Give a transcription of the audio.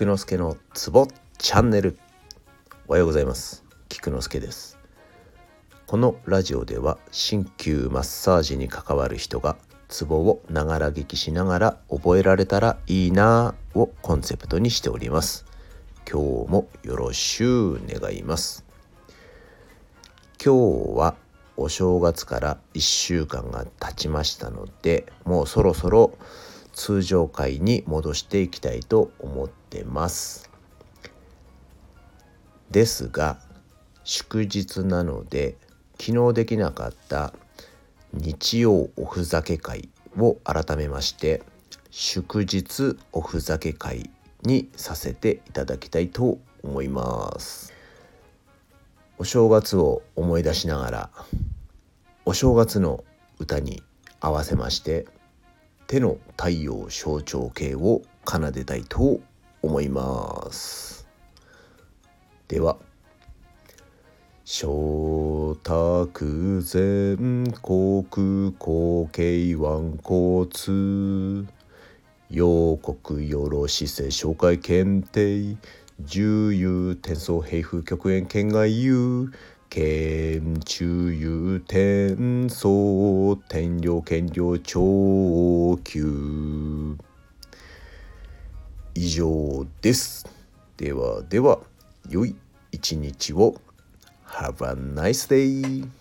菊之助のツボチャンネル。おはようございます。菊之助です。このラジオでは鍼灸マッサージに関わる人がツボをながら聞きしながら覚えられたらいいなぁをコンセプトにしております。今日もよろしゅう願います。今日はお正月から1週間が経ちましたのでもうそろそろ通常回に戻していきたいと思ってます。ですが祝日なので昨日できなかった日曜おふざけ会を改めまして祝日おふざけ会にさせていただきたいと思います。お正月を思い出しながらお正月の歌に合わせまして手の太陽象徴系を奏でたいと思いますでは小卓全国後継腕骨陽国よろしせ紹介検定。重油転送平風極限県外遊。県中油転送天領県領長級。以上です。ではでは良い一日を。Have a nice day!